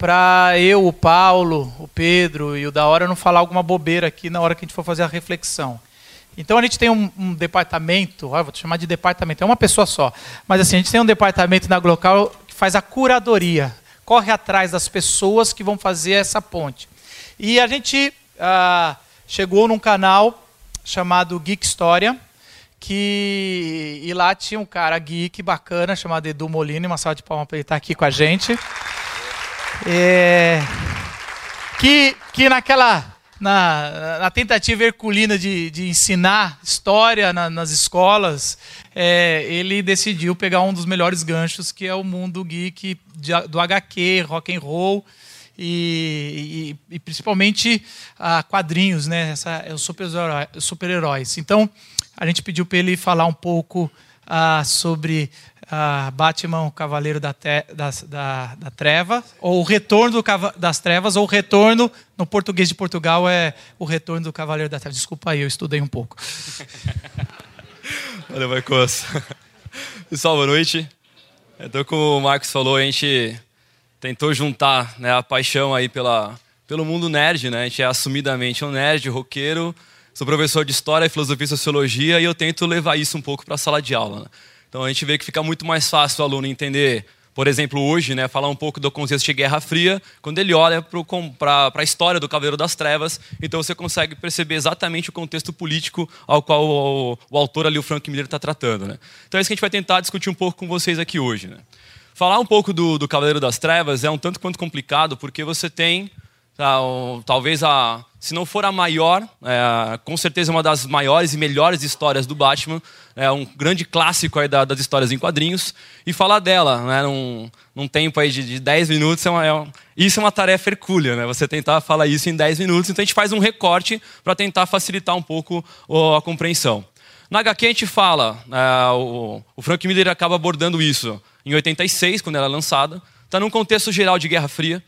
para eu, o Paulo, o Pedro e o da hora não falar alguma bobeira aqui na hora que a gente for fazer a reflexão. Então a gente tem um, um departamento, ó, vou chamar de departamento, é uma pessoa só, mas assim, a gente tem um departamento na Glocal que faz a curadoria, corre atrás das pessoas que vão fazer essa ponte. E a gente ah, chegou num canal chamado Geek História, que e lá tinha um cara geek bacana chamado Edu Molina, uma salva de palmas para ele estar aqui com a gente. É, que, que naquela na, na, tentativa herculina de, de ensinar história na, nas escolas, é, ele decidiu pegar um dos melhores ganchos, que é o mundo geek de, do HQ, rock and roll e, e, e principalmente ah, quadrinhos, né? Essa, é os super-heróis. Super então, a gente pediu para ele falar um pouco ah, sobre ah, Batman, o Cavaleiro da, te, da, da, da, Treva, ou o Retorno do, das Trevas, ou o Retorno, no português de Portugal, é o Retorno do Cavaleiro da Treva. Desculpa aí, eu estudei um pouco. Valeu, Marcos. Pessoal, boa noite. Então, como o Marcos falou, a gente tentou juntar né, a paixão aí pela, pelo mundo nerd, né? A gente é assumidamente um nerd, roqueiro, sou professor de História, Filosofia e Sociologia e eu tento levar isso um pouco para a sala de aula. Né? Então a gente vê que fica muito mais fácil o aluno entender, por exemplo, hoje, né, falar um pouco do contexto de Guerra Fria, quando ele olha para a história do Cavaleiro das Trevas, então você consegue perceber exatamente o contexto político ao qual o, o autor ali, o Frank Miller, está tratando. Né? Então é isso que a gente vai tentar discutir um pouco com vocês aqui hoje. Né? Falar um pouco do, do Cavaleiro das Trevas é um tanto quanto complicado, porque você tem talvez a, se não for a maior, é, com certeza uma das maiores e melhores histórias do Batman, é um grande clássico da, das histórias em quadrinhos, e falar dela né, num, num tempo aí de, de 10 minutos, é uma, é isso é uma tarefa hercúlea, né, você tentar falar isso em 10 minutos, então a gente faz um recorte para tentar facilitar um pouco a compreensão. Na HQ a gente fala, é, o, o Frank Miller acaba abordando isso em 86, quando ela é lançada, está num contexto geral de Guerra Fria,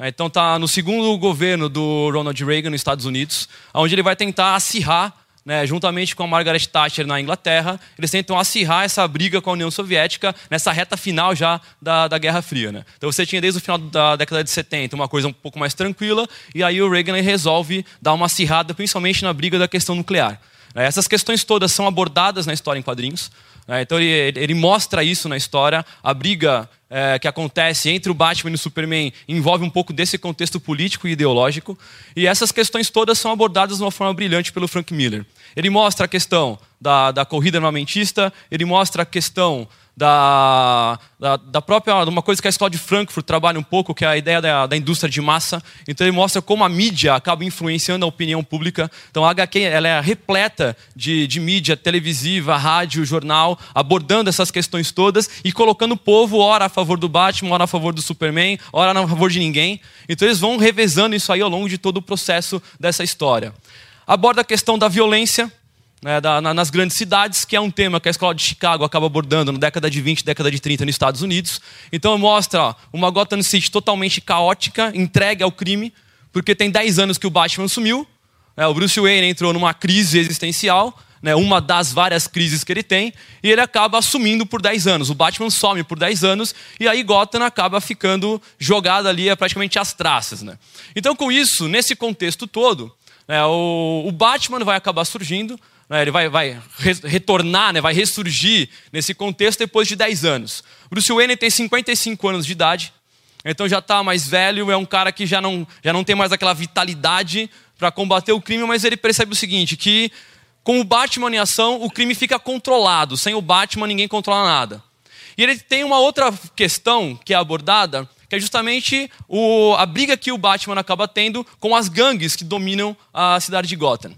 então está no segundo governo do Ronald Reagan nos Estados Unidos, onde ele vai tentar acirrar, né, juntamente com a Margaret Thatcher na Inglaterra, eles tentam acirrar essa briga com a União Soviética nessa reta final já da, da Guerra Fria. Né? Então você tinha desde o final da década de 70 uma coisa um pouco mais tranquila, e aí o Reagan resolve dar uma acirrada, principalmente na briga da questão nuclear. É, essas questões todas são abordadas na história em quadrinhos. Né? Então ele, ele, mostra isso na história. A briga é, que acontece entre o Batman e o Superman envolve um pouco desse contexto político e ideológico. E essas questões todas são abordadas de uma forma brilhante pelo Frank Miller. Ele mostra a questão da, da corrida armamentista, ele mostra a questão da, da, da, própria uma coisa que a escola de Frankfurt trabalha um pouco, que é a ideia da, da, indústria de massa. Então ele mostra como a mídia acaba influenciando a opinião pública. Então a HQ ela é repleta de, de mídia televisiva, rádio, jornal, abordando essas questões todas e colocando o povo ora a favor do Batman, ora a favor do Superman, ora a favor de ninguém. Então eles vão revezando isso aí ao longo de todo o processo dessa história. Aborda a questão da violência, né, da, na, nas grandes cidades, que é um tema que a escola de Chicago acaba abordando na década de 20, década de 30 nos Estados Unidos. Então mostra uma Gotham City totalmente caótica, entregue ao crime, porque tem 10 anos que o Batman sumiu, né, o Bruce Wayne entrou numa crise existencial, né, uma das várias crises que ele tem, e ele acaba assumindo por 10 anos. O Batman some por 10 anos, e aí Gotham acaba ficando jogada ali é praticamente às traças. Né? Então, com isso, nesse contexto todo, né, o, o Batman vai acabar surgindo, né, ele vai, vai retornar, né, vai ressurgir nesse contexto depois de 10 anos. Bruce Wayne tem 55 anos de idade, então já está mais velho, é um cara que já não, já não tem mais aquela vitalidade para combater o crime, mas ele percebe o seguinte, que com o Batman em ação, o crime fica controlado, sem o Batman ninguém controla nada. E ele tem uma outra questão que é abordada, que é justamente o, a briga que o Batman acaba tendo com as gangues que dominam a cidade de Gotham.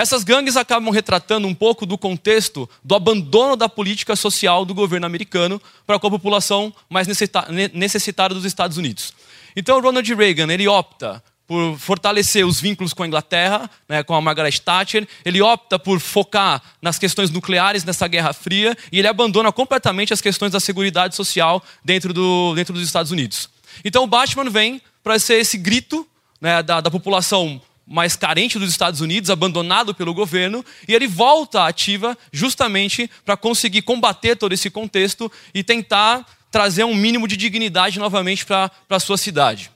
Essas gangues acabam retratando um pouco do contexto do abandono da política social do governo americano para com a população mais necessitada dos Estados Unidos. Então, Ronald Reagan ele opta por fortalecer os vínculos com a Inglaterra, né, com a Margaret Thatcher. Ele opta por focar nas questões nucleares nessa Guerra Fria e ele abandona completamente as questões da segurança social dentro, do, dentro dos Estados Unidos. Então o Batman vem para ser esse grito né, da, da população mais carente dos Estados Unidos, abandonado pelo governo, e ele volta à ativa justamente para conseguir combater todo esse contexto e tentar trazer um mínimo de dignidade novamente para a sua cidade.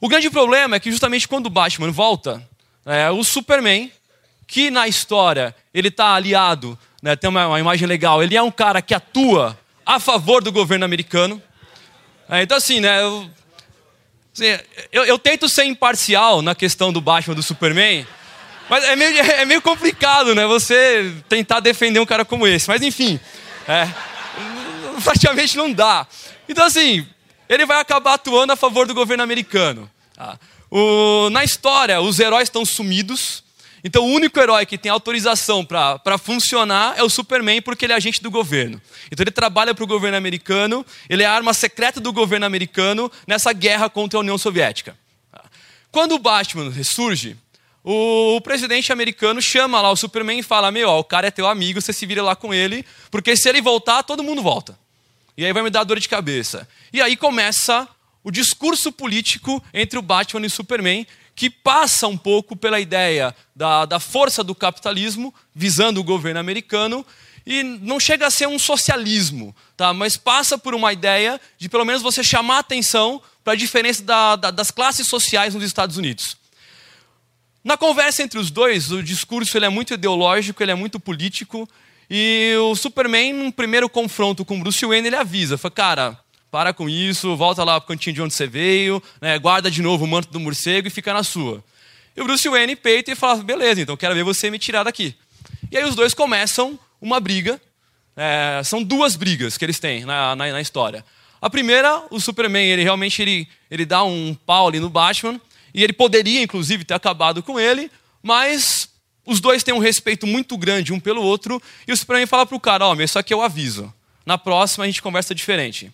O grande problema é que justamente quando o Batman volta, é, o Superman, que na história ele está aliado, né, tem uma, uma, imagem legal, ele é um cara que atua a favor do governo americano. É, então assim, né, eu, eu, tento ser imparcial na questão do Batman do Superman, mas é meio, é meio complicado, né? Você tentar defender um cara como esse. Mas enfim, é, praticamente não dá. Então, assim, ele vai acabar atuando a favor do governo americano. Tá? O, na história, os heróis estão sumidos. Então, o único herói que tem autorização para funcionar é o Superman, porque ele é agente do governo. Então, ele trabalha para o governo americano, ele é a arma secreta do governo americano nessa guerra contra a União Soviética. Quando o Batman ressurge, o presidente americano chama lá o Superman e fala: Meu, ó, o cara é teu amigo, você se vira lá com ele, porque se ele voltar, todo mundo volta. E aí vai me dar dor de cabeça. E aí começa o discurso político entre o Batman e o Superman, que passa um pouco pela ideia da, da força do capitalismo, visando o governo americano, e não chega a ser um socialismo, tá? mas passa por uma ideia de pelo menos você chamar atenção para a diferença da, da, das classes sociais nos Estados Unidos. Na conversa entre os dois, o discurso ele é muito ideológico, ele é muito político, e o Superman, num primeiro confronto com Bruce Wayne, ele avisa, fala, cara, para com isso, volta lá para o cantinho de onde você veio, né, guarda de novo o manto do morcego e fica na sua. E o Bruce Wayne peita e fala, beleza, então quero ver você me tirar daqui. E aí os dois começam uma briga, é, são duas brigas que eles têm na, na, na, história. A primeira, o Superman, ele realmente ele, ele dá um pau ali no Batman, e ele poderia, inclusive, ter acabado com ele, mas os dois têm um respeito muito grande um pelo outro, e o Superman fala para o cara, ó, oh, isso aqui eu aviso. Na próxima a gente conversa diferente.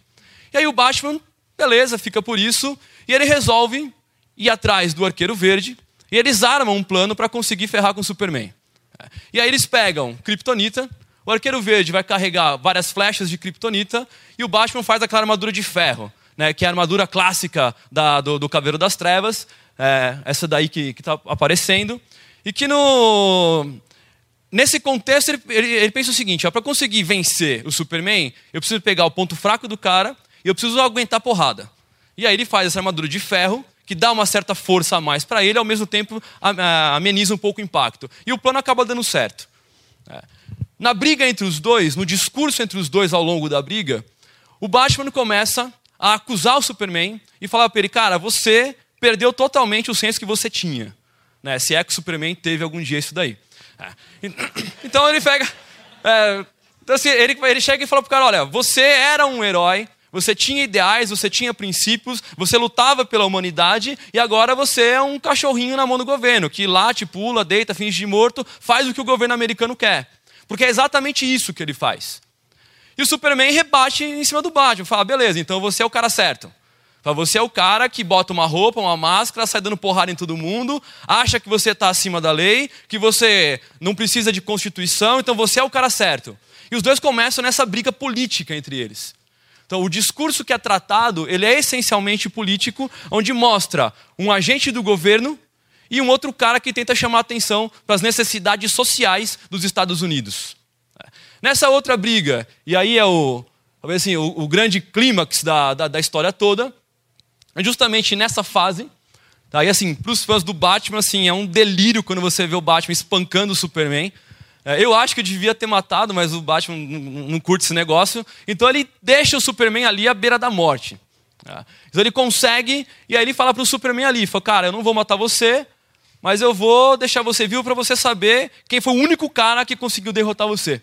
E aí o Batman, beleza, fica por isso, e ele resolve ir atrás do Arqueiro Verde, e eles armam um plano para conseguir ferrar com o Superman. E aí eles pegam Kryptonita, o Arqueiro Verde vai carregar várias flechas de Kryptonita, e o Batman faz aquela armadura de ferro, né, que é a armadura clássica da, do, do Caveiro das Trevas, é, essa daí que está aparecendo, e que no, nesse contexto ele, ele, ele pensa o seguinte: para conseguir vencer o Superman, eu preciso pegar o ponto fraco do cara e eu preciso aguentar porrada. E aí ele faz essa armadura de ferro, que dá uma certa força a mais para ele, ao mesmo tempo ameniza um pouco o impacto. E o plano acaba dando certo. É. Na briga entre os dois, no discurso entre os dois ao longo da briga, o Batman começa a acusar o Superman e falar para ele: cara, você perdeu totalmente o senso que você tinha. Né? Se é que o Superman teve algum dia isso daí. É. Então ele pega. É, então, assim, ele, ele chega e fala pro cara: olha, você era um herói, você tinha ideais, você tinha princípios, você lutava pela humanidade e agora você é um cachorrinho na mão do governo, que late, pula, deita, finge de morto, faz o que o governo americano quer. Porque é exatamente isso que ele faz. E o Superman rebate em cima do Batman, fala: beleza, então você é o cara certo. Você é o cara que bota uma roupa, uma máscara, sai dando porrada em todo mundo, acha que você está acima da lei, que você não precisa de constituição, então você é o cara certo. E os dois começam nessa briga política entre eles. Então, o discurso que é tratado, ele é essencialmente político, onde mostra um agente do governo e um outro cara que tenta chamar atenção para as necessidades sociais dos Estados Unidos. Nessa outra briga, e aí é o, talvez assim, o, o grande clímax da, da, da, história toda, é justamente nessa fase. Tá? E assim, para os fãs do Batman, assim, é um delírio quando você vê o Batman espancando o Superman. É, eu acho que eu devia ter matado, mas o Batman não curte esse negócio. Então ele deixa o Superman ali à beira da morte. É. Então ele consegue, e aí ele fala para o Superman ali: fala, Cara, eu não vou matar você, mas eu vou deixar você vivo para você saber quem foi o único cara que conseguiu derrotar você.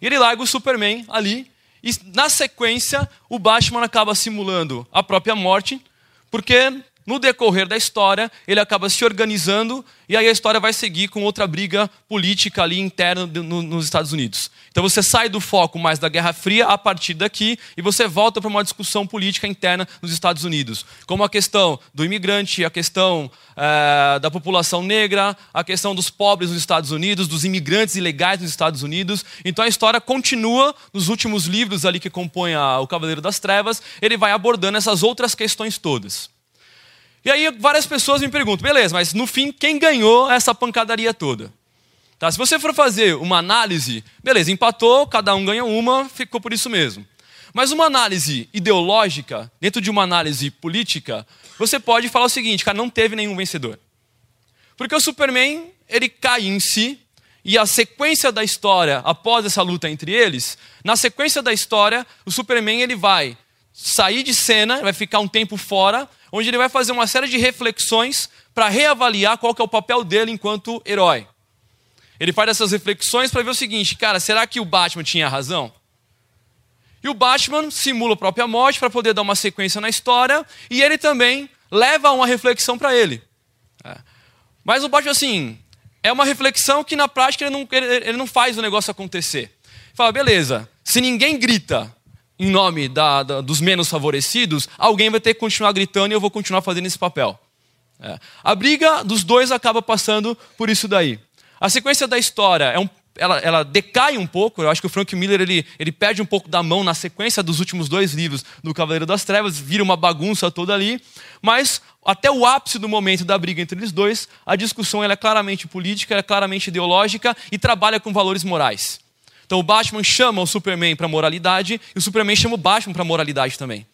E ele larga o Superman ali, e na sequência o Batman acaba simulando a própria morte, porque no decorrer da história, ele acaba se organizando e aí a história vai seguir com outra briga política ali interna no, nos Estados Unidos. Então você sai do foco mais da Guerra Fria a partir daqui e você volta para uma discussão política interna nos Estados Unidos, como a questão do imigrante, a questão é, da população negra, a questão dos pobres nos Estados Unidos, dos imigrantes ilegais nos Estados Unidos. Então a história continua nos últimos livros ali que compõem a, o Cavaleiro das Trevas, ele vai abordando essas outras questões todas. E aí várias pessoas me perguntam, beleza, mas no fim quem ganhou essa pancadaria toda? Tá, se você for fazer uma análise, beleza, empatou, cada um ganhou uma, ficou por isso mesmo. Mas uma análise ideológica, dentro de uma análise política, você pode falar o seguinte, cara, não teve nenhum vencedor. Porque o Superman, ele cai em si, e a sequência da história, após essa luta entre eles, na sequência da história, o Superman ele vai sair de cena, vai ficar um tempo fora, onde ele vai fazer uma série de reflexões para reavaliar qual que é o papel dele enquanto herói. Ele faz essas reflexões para ver o seguinte, cara, será que o Batman tinha razão? E o Batman simula a própria morte para poder dar uma sequência na história, e ele também leva uma reflexão para ele. É. Mas o Batman, assim, é uma reflexão que na prática ele não, ele, ele não faz o negócio acontecer. Fala, beleza, se ninguém grita em nome da, da, dos menos favorecidos, alguém vai ter que continuar gritando e eu vou continuar fazendo esse papel. É. A briga dos dois acaba passando por isso daí. A sequência da história é um, ela, ela, decai um pouco. Eu acho que o Frank Miller ele, ele perde um pouco da mão na sequência dos últimos dois livros do Cavaleiro das Trevas, vira uma bagunça toda ali. Mas até o ápice do momento da briga entre eles dois, a discussão é claramente política, é claramente ideológica e trabalha com valores morais. Então o Batman chama o Superman para moralidade e o Superman chama o Batman para moralidade também.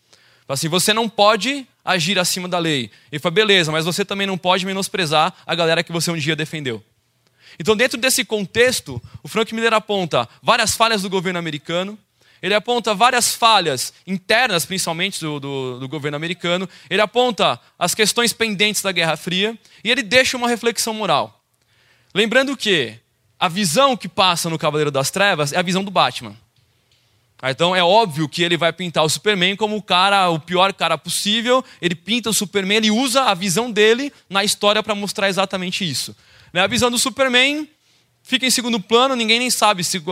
Fala assim, você não pode agir acima da lei. Ele fala, beleza, mas você também não pode menosprezar a galera que você um dia defendeu. Então, dentro desse contexto, o Frank Miller aponta várias falhas do governo americano, ele aponta várias falhas internas, principalmente do, do, do, governo americano, ele aponta as questões pendentes da Guerra Fria e ele deixa uma reflexão moral. Lembrando que a visão que passa no Cavaleiro das Trevas é a visão do Batman. Ah, então é óbvio que ele vai pintar o Superman como o cara, o pior cara possível. Ele pinta o Superman, ele usa a visão dele na história para mostrar exatamente isso. Né, a visão do Superman fica em segundo plano, ninguém nem sabe se, uh,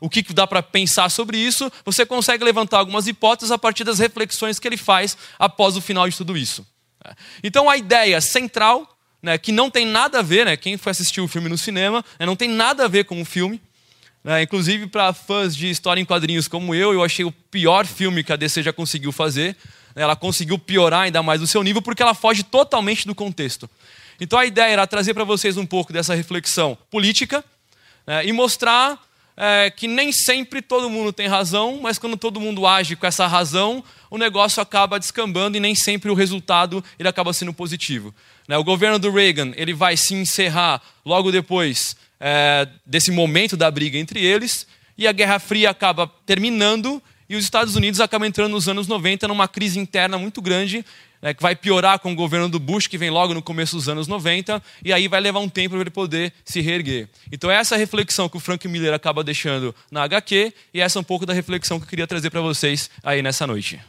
o que dá para pensar sobre isso. Você consegue levantar algumas hipóteses a partir das reflexões que ele faz após o final de tudo isso. Então a ideia central né, que não tem nada a ver, né, quem foi assistir o filme no cinema, né, não tem nada a ver com o filme. Né, inclusive, para fãs de história em quadrinhos como eu, eu achei o pior filme que a DC já conseguiu fazer. Né, ela conseguiu piorar ainda mais o seu nível porque ela foge totalmente do contexto. Então a ideia era trazer para vocês um pouco dessa reflexão política né, e mostrar é, que nem sempre todo mundo tem razão, mas quando todo mundo age com essa razão, o negócio acaba descambando e nem sempre o resultado ele acaba sendo positivo. Né? O governo do Reagan ele vai se encerrar logo depois é, desse momento da briga entre eles, e a Guerra Fria acaba terminando, e os Estados Unidos acabam entrando nos anos 90 numa crise interna muito grande, né, que vai piorar com o governo do Bush, que vem logo no começo dos anos 90, e aí vai levar um tempo para ele poder se reerguer. Então, essa é a reflexão que o Frank Miller acaba deixando na HQ, e essa é um pouco da reflexão que eu queria trazer para vocês aí nessa noite.